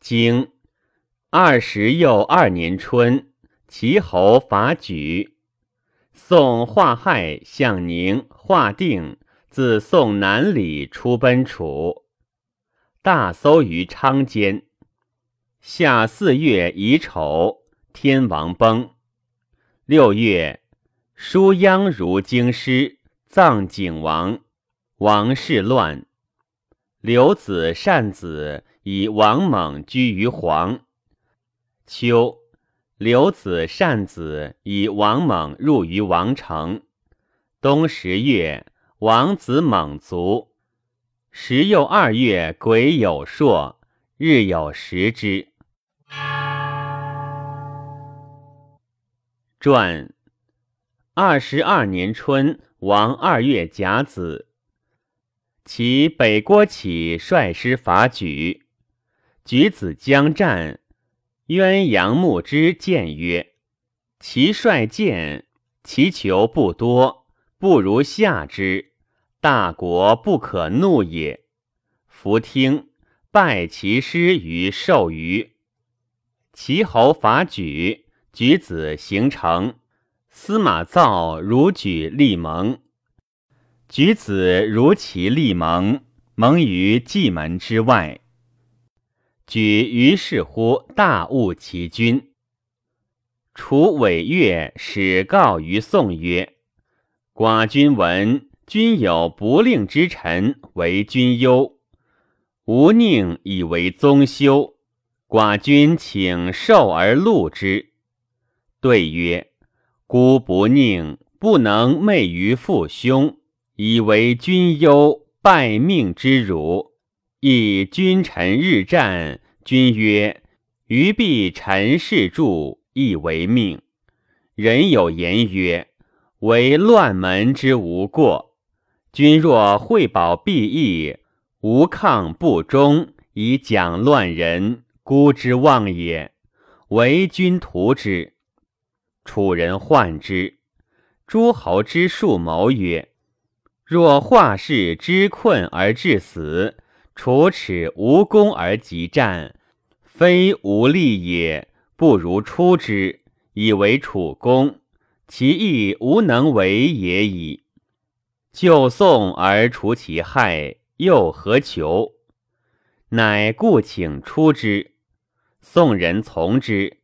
经二十又二年春，齐侯伐莒。宋华亥、向宁、华定自宋南里出奔楚，大搜于昌间。夏四月乙丑，天王崩。六月，舒鞅如京师，葬景王。王室乱，刘子善子。以王猛居于黄。秋，刘子善子以王猛入于王城。冬十月，王子猛卒。时又二月，癸酉朔，日有食之。传二十二年春，王二月甲子，其北郭启率师伐莒。举子将战，鸳鸯木之谏曰：“其率见，其求不多，不如下之。大国不可怒也。”弗听，败其师于寿余。齐侯伐举，举子行成。司马造如举立盟，举子如其立盟，盟于蓟门之外。举于是乎大误其君。楚伟越使告于宋曰：“寡君闻君有不令之臣为君忧，吾宁以为宗修。寡君请受而录之。”对曰：“孤不宁，不能昧于父兄，以为君忧，败命之辱。”亦君臣日战，君曰：“余必臣事助，亦为命。”人有言曰：“为乱门之无过。”君若惠保必义，无抗不忠，以讲乱人，孤之妄也。为君图之。楚人患之。诸侯之数谋曰：“若化氏之困而致死。”楚耻无功而急战，非无力也，不如出之，以为楚功，其亦无能为也已。救宋而除其害，又何求？乃故请出之。宋人从之。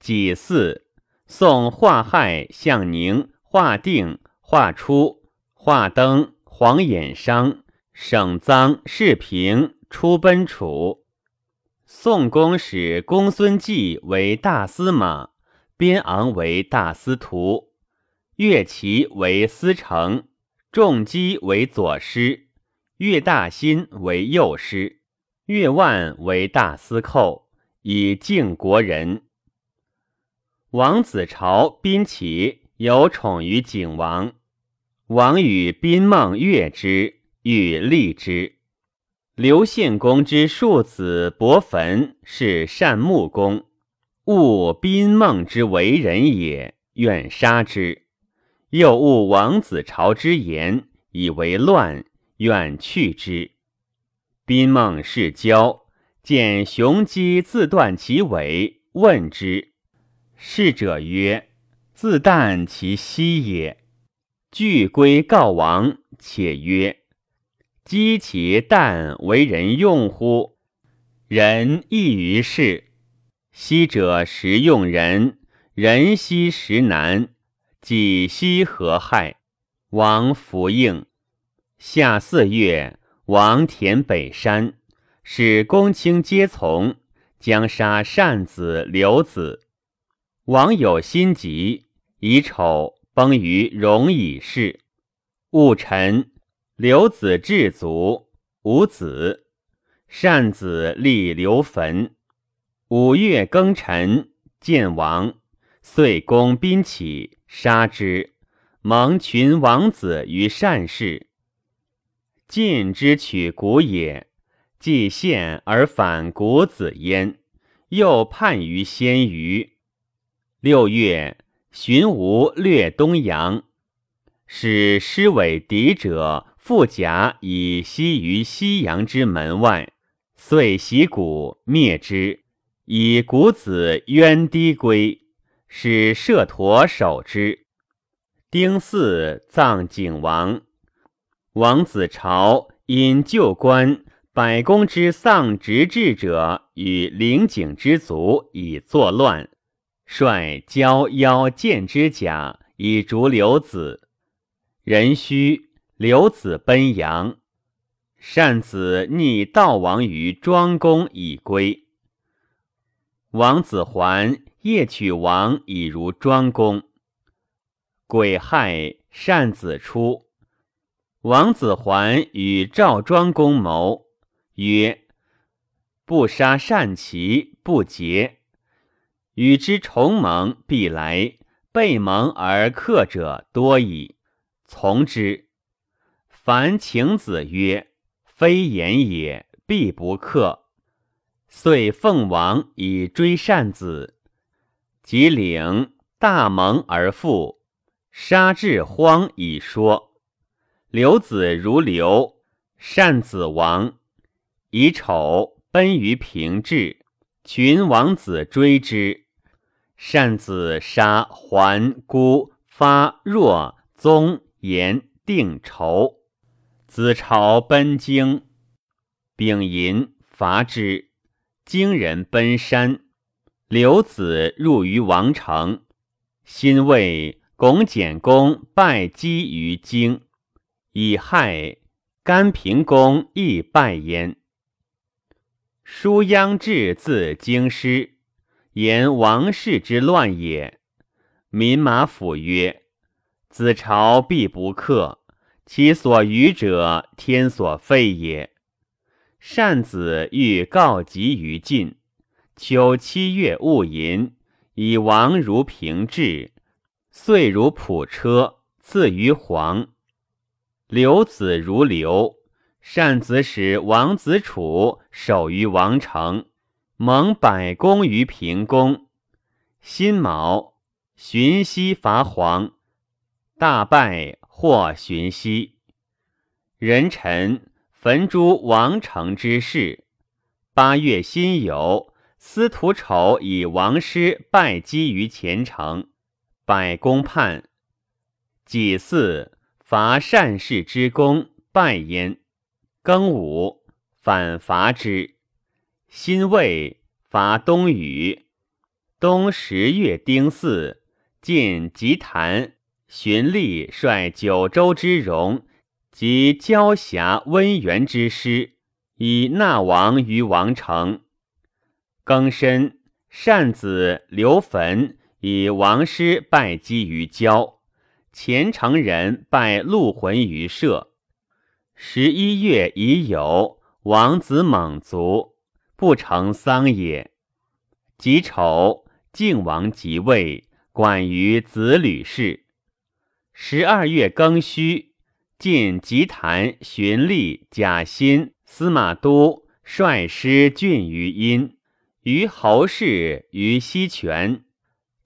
己巳，宋华亥、向宁、华定、华初、华登、黄衍商。省臧世平出奔楚，宋公使公孙季为大司马，边昂为大司徒，乐齐为司成，仲基为左师，乐大新为右师，乐万为大司寇，以敬国人。王子朝宾齐有宠于景王，王与宾梦悦之。欲立之。刘献公之庶子伯坟是善木公，恶宾孟之为人也，愿杀之。又恶王子朝之言，以为乱，愿去之。宾孟是交，见雄鸡自断其尾，问之。侍者曰：“自旦其息也。”具归告王，且曰。积其淡为人用乎？人异于世。昔者食用人，人昔食难，己昔何害？王弗应。夏四月，王田北山，使公卿皆从，将杀善子刘子。王有心急，以丑崩于戎以事。戊辰。刘子至卒，无子。善子立刘坟。五月庚辰，见王，遂攻宾起，杀之。蒙群王子于善氏。晋之取古也，既献而反古子焉。又叛于先虞。六月，荀吴略东阳，使师为敌者。复甲以息于西阳之门外，遂袭鼓灭之，以谷子渊堤归，使摄陀守之。丁巳，葬景王。王子朝因旧官百公之丧直至者与灵景之族以作乱，率交妖剑之甲以逐刘子。壬戌，刘子奔阳。善子逆道王于庄公以归。王子还夜取王以如庄公。癸亥，善子出。王子还与赵庄公谋，曰：“不杀善其不结，与之重盟，必来；背盟而克者多矣。从之。”凡请子曰。非言也，必不克。遂奉王以追善子，即领大蒙而复，杀至荒以说。刘子如刘，善子亡。以丑奔于平治，群王子追之。善子杀桓孤发若宗言定仇。子朝奔京，丙寅伐之。京人奔山，刘子入于王城。辛未，巩简公拜姬于京。以害，甘平公亦拜焉。叔鞅至自京师，言王室之乱也。民马府曰：“子朝必不克。”其所余者，天所废也。善子欲告急于晋，秋七月戊寅，以王如平治，岁如普车，赐于黄。刘子如刘，善子使王子楚守于王城，蒙百公于平公。辛卯，荀息伐黄，大败。或寻息，人臣焚诸王城之事。八月辛酉，司徒丑以王师拜击于前城，百公叛。己巳，伐善事之功，败焉。庚午，反伐之。辛未，伐东隅。冬十月丁巳，进吉坛。荀立率九州之戎及交峡温元之师，以纳王于王城。庚申，善子刘坟以王师拜击于郊，前城人拜陆浑于社。十一月乙酉，王子猛卒，不成丧也。己丑，晋王即位，管于子吕氏。十二月庚戌，晋吉坛荀立、贾欣、司马都率师郡于阴，于侯氏于西泉，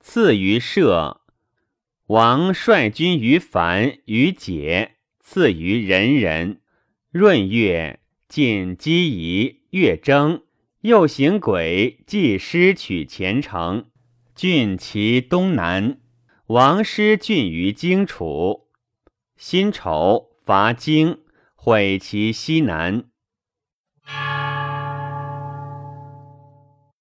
赐于社。王率军于樊于解，赐于人人。闰月，晋姬仪、月征，又行轨，祭师取前城，郡其东南。王师郡于荆楚，辛丑伐荆，毁其西南。